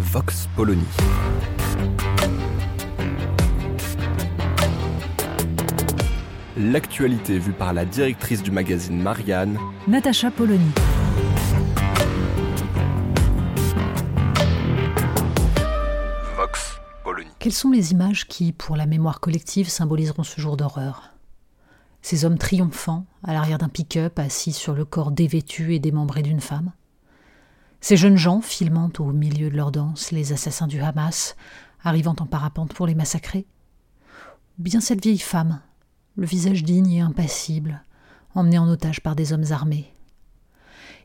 Vox Polony. L'actualité vue par la directrice du magazine Marianne, Natacha Polony. Vox Polony. Quelles sont les images qui, pour la mémoire collective, symboliseront ce jour d'horreur? Ces hommes triomphants, à l'arrière d'un pick-up, assis sur le corps dévêtu et démembré d'une femme? Ces jeunes gens filmant au milieu de leur danse les assassins du Hamas, arrivant en parapente pour les massacrer. Ou bien cette vieille femme, le visage digne et impassible, emmenée en otage par des hommes armés.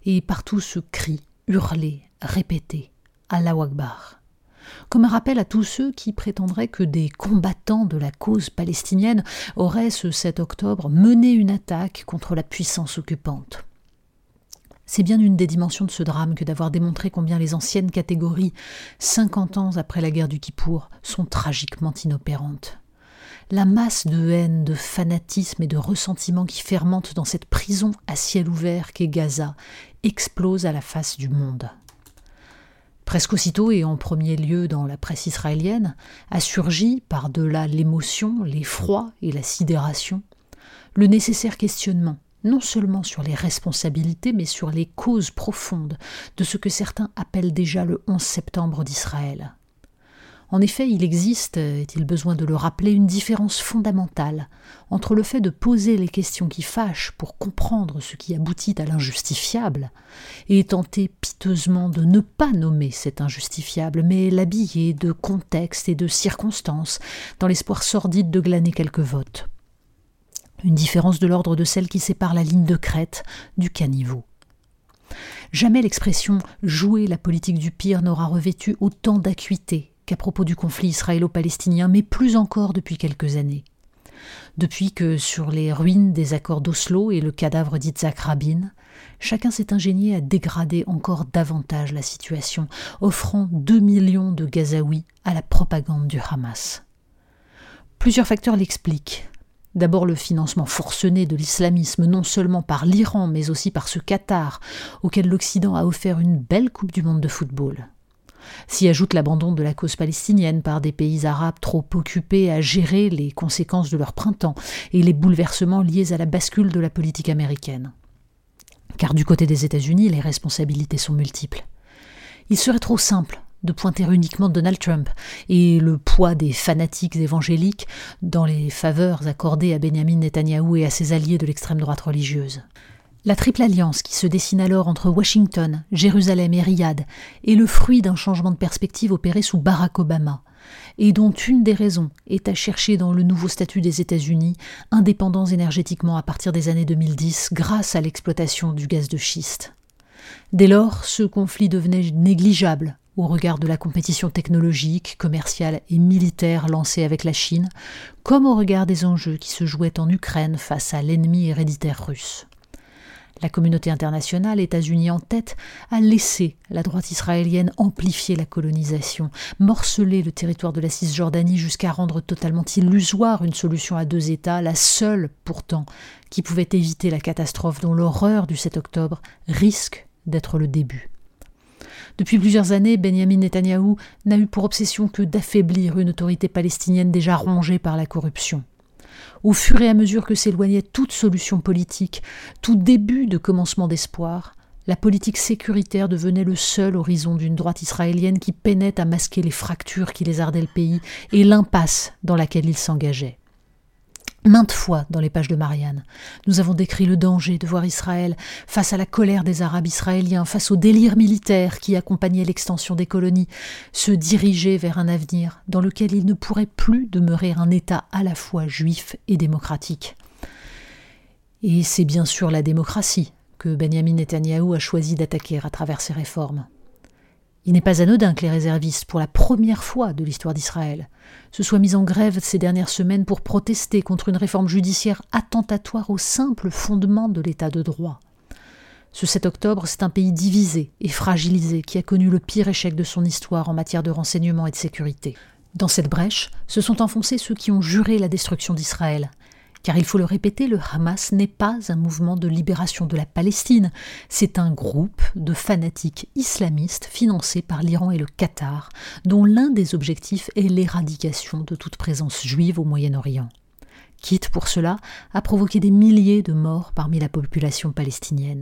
Et partout ce cri, hurlé, répété, Allah Akbar. Comme un rappel à tous ceux qui prétendraient que des combattants de la cause palestinienne auraient ce 7 octobre mené une attaque contre la puissance occupante. C'est bien une des dimensions de ce drame que d'avoir démontré combien les anciennes catégories, 50 ans après la guerre du Kippour, sont tragiquement inopérantes. La masse de haine, de fanatisme et de ressentiment qui fermente dans cette prison à ciel ouvert qu'est Gaza explose à la face du monde. Presque aussitôt, et en premier lieu dans la presse israélienne, a surgi, par-delà l'émotion, l'effroi et la sidération, le nécessaire questionnement, non seulement sur les responsabilités, mais sur les causes profondes de ce que certains appellent déjà le 11 septembre d'Israël. En effet, il existe, est-il besoin de le rappeler, une différence fondamentale entre le fait de poser les questions qui fâchent pour comprendre ce qui aboutit à l'injustifiable, et tenter piteusement de ne pas nommer cet injustifiable, mais l'habiller de contexte et de circonstances, dans l'espoir sordide de glaner quelques votes. Une différence de l'ordre de celle qui sépare la ligne de crête du caniveau. Jamais l'expression jouer la politique du pire n'aura revêtu autant d'acuité qu'à propos du conflit israélo-palestinien, mais plus encore depuis quelques années. Depuis que, sur les ruines des accords d'Oslo et le cadavre d'Itzhak Rabin, chacun s'est ingénié à dégrader encore davantage la situation, offrant deux millions de Gazaouis à la propagande du Hamas. Plusieurs facteurs l'expliquent. D'abord le financement forcené de l'islamisme, non seulement par l'Iran, mais aussi par ce Qatar, auquel l'Occident a offert une belle Coupe du Monde de football. S'y ajoute l'abandon de la cause palestinienne par des pays arabes trop occupés à gérer les conséquences de leur printemps et les bouleversements liés à la bascule de la politique américaine. Car du côté des États-Unis, les responsabilités sont multiples. Il serait trop simple de pointer uniquement Donald Trump et le poids des fanatiques évangéliques dans les faveurs accordées à Benjamin Netanyahou et à ses alliés de l'extrême droite religieuse. La triple alliance qui se dessine alors entre Washington, Jérusalem et Riyad est le fruit d'un changement de perspective opéré sous Barack Obama, et dont une des raisons est à chercher dans le nouveau statut des États-Unis, indépendants énergétiquement à partir des années 2010 grâce à l'exploitation du gaz de schiste. Dès lors, ce conflit devenait négligeable au regard de la compétition technologique, commerciale et militaire lancée avec la Chine, comme au regard des enjeux qui se jouaient en Ukraine face à l'ennemi héréditaire russe. La communauté internationale, États-Unis en tête, a laissé la droite israélienne amplifier la colonisation, morceler le territoire de la Cisjordanie jusqu'à rendre totalement illusoire une solution à deux États, la seule pourtant qui pouvait éviter la catastrophe dont l'horreur du 7 octobre risque d'être le début. Depuis plusieurs années, Benjamin Netanyahou n'a eu pour obsession que d'affaiblir une autorité palestinienne déjà rongée par la corruption. Au fur et à mesure que s'éloignait toute solution politique, tout début de commencement d'espoir, la politique sécuritaire devenait le seul horizon d'une droite israélienne qui peinait à masquer les fractures qui lézardaient le pays et l'impasse dans laquelle il s'engageait. Maintes fois dans les pages de Marianne, nous avons décrit le danger de voir Israël face à la colère des Arabes israéliens, face au délire militaire qui accompagnait l'extension des colonies, se diriger vers un avenir dans lequel il ne pourrait plus demeurer un État à la fois juif et démocratique. Et c'est bien sûr la démocratie que Benjamin Netanyahou a choisi d'attaquer à travers ses réformes. Il n'est pas anodin que les réservistes, pour la première fois de l'histoire d'Israël, se soient mis en grève ces dernières semaines pour protester contre une réforme judiciaire attentatoire au simple fondement de l'état de droit. Ce 7 octobre, c'est un pays divisé et fragilisé qui a connu le pire échec de son histoire en matière de renseignement et de sécurité. Dans cette brèche se sont enfoncés ceux qui ont juré la destruction d'Israël, car il faut le répéter, le Hamas n'est pas un mouvement de libération de la Palestine, c'est un groupe de fanatiques islamistes financés par l'Iran et le Qatar, dont l'un des objectifs est l'éradication de toute présence juive au Moyen-Orient. Quitte pour cela à provoquer des milliers de morts parmi la population palestinienne.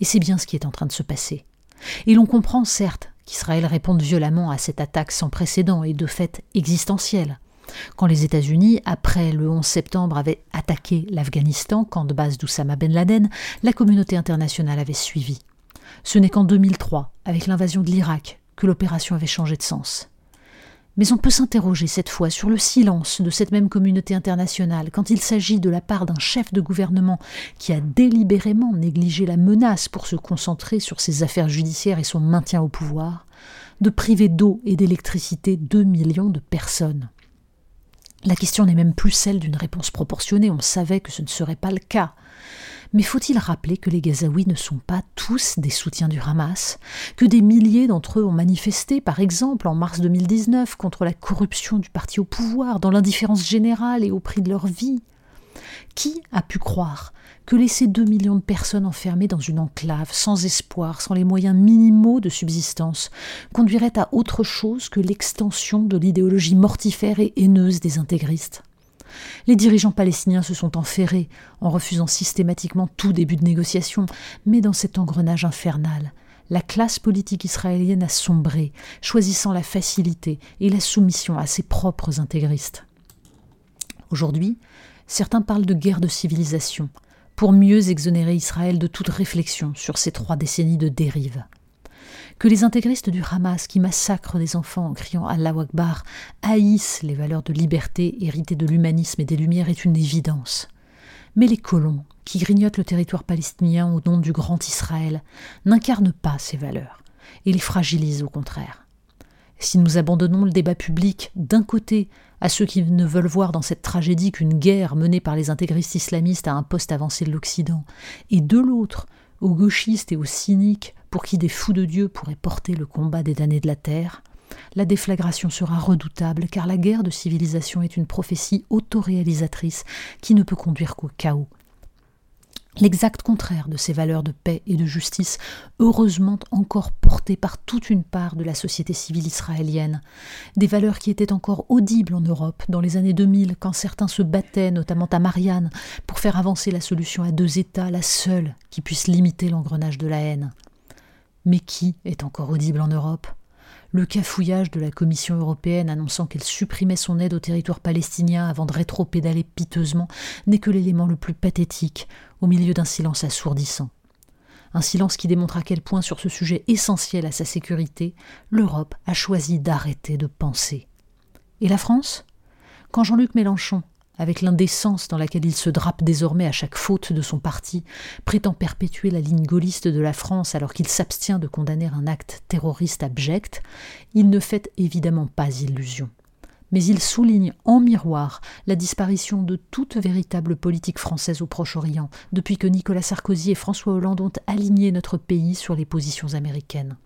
Et c'est bien ce qui est en train de se passer. Et l'on comprend certes qu'Israël réponde violemment à cette attaque sans précédent et de fait existentielle. Quand les États-Unis, après le 11 septembre, avaient attaqué l'Afghanistan, camp de base d'Oussama Ben Laden, la communauté internationale avait suivi. Ce n'est qu'en 2003, avec l'invasion de l'Irak, que l'opération avait changé de sens. Mais on peut s'interroger cette fois sur le silence de cette même communauté internationale quand il s'agit de la part d'un chef de gouvernement qui a délibérément négligé la menace pour se concentrer sur ses affaires judiciaires et son maintien au pouvoir, de priver d'eau et d'électricité deux millions de personnes. La question n'est même plus celle d'une réponse proportionnée, on savait que ce ne serait pas le cas. Mais faut-il rappeler que les Gazaouis ne sont pas tous des soutiens du Hamas, que des milliers d'entre eux ont manifesté, par exemple en mars 2019, contre la corruption du parti au pouvoir, dans l'indifférence générale et au prix de leur vie? Qui a pu croire que laisser deux millions de personnes enfermées dans une enclave, sans espoir, sans les moyens minimaux de subsistance, conduirait à autre chose que l'extension de l'idéologie mortifère et haineuse des intégristes? Les dirigeants palestiniens se sont enferrés en refusant systématiquement tout début de négociation, mais dans cet engrenage infernal, la classe politique israélienne a sombré, choisissant la facilité et la soumission à ses propres intégristes. Aujourd'hui, certains parlent de guerre de civilisation, pour mieux exonérer Israël de toute réflexion sur ces trois décennies de dérive. Que les intégristes du Hamas qui massacrent des enfants en criant Allah Akbar haïssent les valeurs de liberté héritées de l'humanisme et des Lumières est une évidence. Mais les colons, qui grignotent le territoire palestinien au nom du grand Israël, n'incarnent pas ces valeurs et les fragilisent au contraire. Si nous abandonnons le débat public d'un côté à ceux qui ne veulent voir dans cette tragédie qu'une guerre menée par les intégristes islamistes à un poste avancé de l'Occident, et de l'autre aux gauchistes et aux cyniques pour qui des fous de Dieu pourraient porter le combat des damnés de la terre, la déflagration sera redoutable car la guerre de civilisation est une prophétie autoréalisatrice qui ne peut conduire qu'au chaos. L'exact contraire de ces valeurs de paix et de justice, heureusement encore portées par toute une part de la société civile israélienne, des valeurs qui étaient encore audibles en Europe dans les années 2000 quand certains se battaient, notamment à Marianne, pour faire avancer la solution à deux États, la seule qui puisse limiter l'engrenage de la haine. Mais qui est encore audible en Europe? Le cafouillage de la Commission européenne annonçant qu'elle supprimait son aide au territoire palestinien avant de rétro-pédaler piteusement n'est que l'élément le plus pathétique au milieu d'un silence assourdissant. Un silence qui démontre à quel point, sur ce sujet essentiel à sa sécurité, l'Europe a choisi d'arrêter de penser. Et la France? Quand Jean-Luc Mélenchon avec l'indécence dans laquelle il se drape désormais à chaque faute de son parti, prétend perpétuer la ligne gaulliste de la France alors qu'il s'abstient de condamner un acte terroriste abject, il ne fait évidemment pas illusion. Mais il souligne en miroir la disparition de toute véritable politique française au Proche-Orient, depuis que Nicolas Sarkozy et François Hollande ont aligné notre pays sur les positions américaines.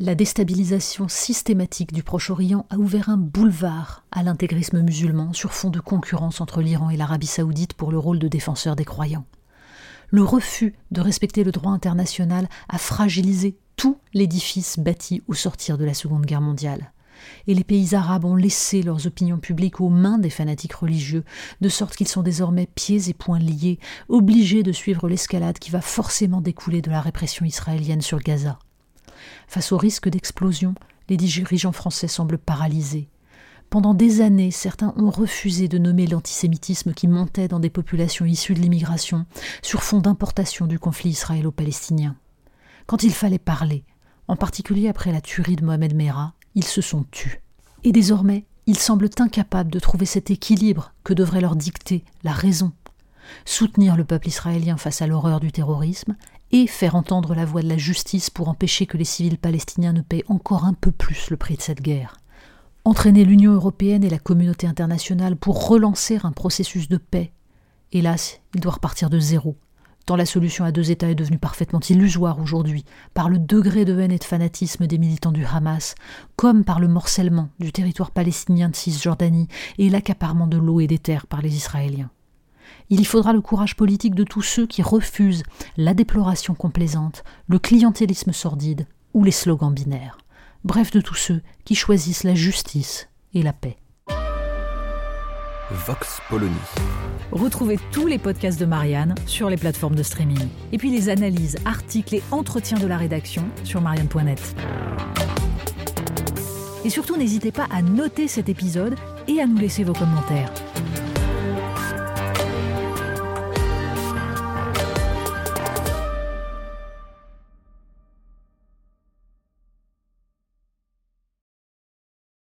La déstabilisation systématique du Proche-Orient a ouvert un boulevard à l'intégrisme musulman sur fond de concurrence entre l'Iran et l'Arabie saoudite pour le rôle de défenseur des croyants. Le refus de respecter le droit international a fragilisé tout l'édifice bâti au sortir de la Seconde Guerre mondiale. et les pays arabes ont laissé leurs opinions publiques aux mains des fanatiques religieux, de sorte qu'ils sont désormais pieds et poings liés, obligés de suivre l'escalade qui va forcément découler de la répression israélienne sur Gaza. Face au risque d'explosion, les dirigeants français semblent paralysés. Pendant des années, certains ont refusé de nommer l'antisémitisme qui montait dans des populations issues de l'immigration sur fond d'importation du conflit israélo-palestinien. Quand il fallait parler, en particulier après la tuerie de Mohamed Merah, ils se sont tus. Et désormais, ils semblent incapables de trouver cet équilibre que devrait leur dicter la raison. Soutenir le peuple israélien face à l'horreur du terrorisme et faire entendre la voix de la justice pour empêcher que les civils palestiniens ne paient encore un peu plus le prix de cette guerre. Entraîner l'Union européenne et la communauté internationale pour relancer un processus de paix. Hélas, il doit repartir de zéro, tant la solution à deux États est devenue parfaitement illusoire aujourd'hui, par le degré de haine et de fanatisme des militants du Hamas, comme par le morcellement du territoire palestinien de Cisjordanie et l'accaparement de l'eau et des terres par les Israéliens. Il y faudra le courage politique de tous ceux qui refusent la déploration complaisante, le clientélisme sordide ou les slogans binaires. Bref, de tous ceux qui choisissent la justice et la paix. Vox Polony. Retrouvez tous les podcasts de Marianne sur les plateformes de streaming. Et puis les analyses, articles et entretiens de la rédaction sur marianne.net. Et surtout, n'hésitez pas à noter cet épisode et à nous laisser vos commentaires.